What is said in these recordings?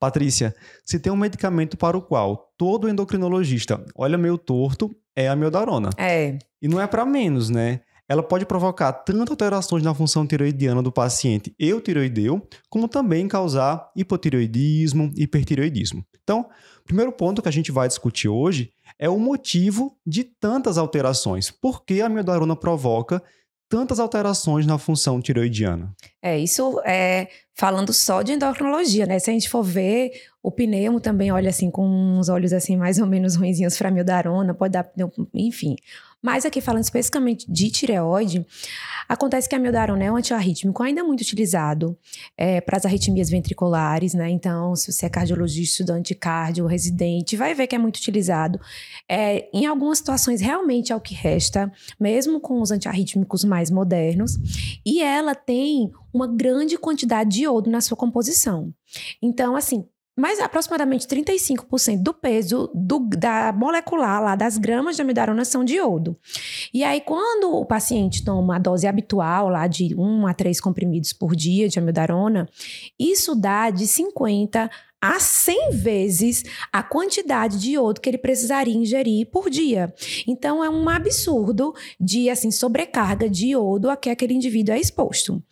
Patrícia, se tem um medicamento para o qual todo endocrinologista olha meio torto, é a miodarona. É. E não é para menos, né? Ela pode provocar tanto alterações na função tiroidiana do paciente eutiroideu, como também causar hipotiroidismo, hipertiroidismo. Então, o primeiro ponto que a gente vai discutir hoje é o motivo de tantas alterações. Por que a miodarona provoca tantas alterações na função tiroidiana? É, isso é falando só de endocrinologia, né? Se a gente for ver, o pneumo também olha assim com uns olhos assim mais ou menos ruinzinhos para miodarona, pode dar, enfim. Mas aqui falando especificamente de tireoide, acontece que a miodarona é um antiarrítmico ainda muito utilizado é, para as arritmias ventriculares, né? Então, se você é cardiologista, estudante cardio, residente, vai ver que é muito utilizado. É, em algumas situações, realmente é o que resta, mesmo com os antiarrítmicos mais modernos. E ela tem uma grande quantidade de iodo na sua composição. Então, assim, mas aproximadamente 35% do peso do, da molecular lá das gramas de amidarona são de iodo. E aí, quando o paciente toma a dose habitual lá de 1 a 3 comprimidos por dia de amidarona, isso dá de 50 a 100 vezes a quantidade de iodo que ele precisaria ingerir por dia. Então é um absurdo de assim sobrecarga de iodo a que aquele indivíduo é exposto.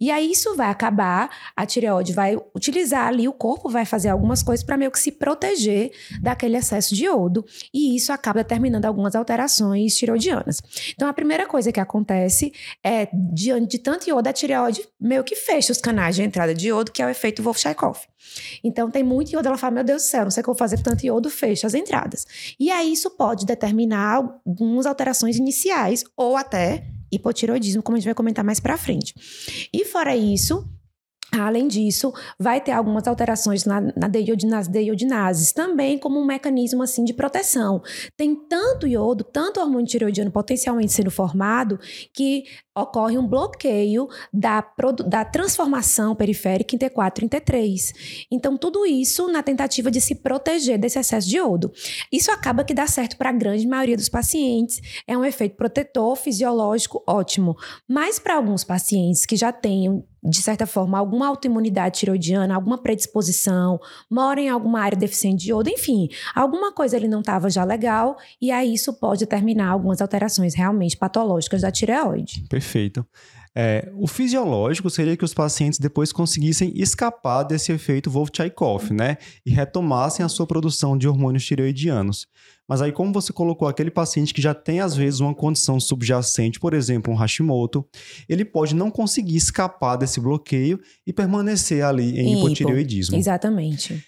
E aí isso vai acabar, a tireoide vai utilizar ali o corpo vai fazer algumas coisas para meio que se proteger daquele excesso de iodo e isso acaba determinando algumas alterações tireoidianas. Então a primeira coisa que acontece é diante de tanto iodo a tireoide meio que fecha os canais de entrada de iodo, que é o efeito Wolff-Chaikoff. Então tem muito iodo, ela fala, meu Deus do céu, não sei o que eu vou fazer com tanto iodo, fecha as entradas. E aí isso pode determinar algumas alterações iniciais ou até hipotiroidismo, como a gente vai comentar mais para frente. E fora isso, Além disso, vai ter algumas alterações na, na deiodinase, deiodinases, também como um mecanismo assim de proteção. Tem tanto iodo, tanto hormônio tireoidiano potencialmente sendo formado, que ocorre um bloqueio da, da transformação periférica em T4 e em T3. Então, tudo isso na tentativa de se proteger desse excesso de iodo. Isso acaba que dá certo para a grande maioria dos pacientes, é um efeito protetor fisiológico ótimo. Mas para alguns pacientes que já têm de certa forma, alguma autoimunidade tiroidiana, alguma predisposição, mora em alguma área deficiente de iodo, enfim, alguma coisa ele não estava já legal, e aí isso pode determinar algumas alterações realmente patológicas da tireoide. Perfeito. É, o fisiológico seria que os pacientes depois conseguissem escapar desse efeito Wolff-Chaikoff, né? E retomassem a sua produção de hormônios tireoidianos. Mas aí, como você colocou aquele paciente que já tem, às vezes, uma condição subjacente, por exemplo, um Hashimoto, ele pode não conseguir escapar desse bloqueio e permanecer ali em hipotireoidismo. Exatamente.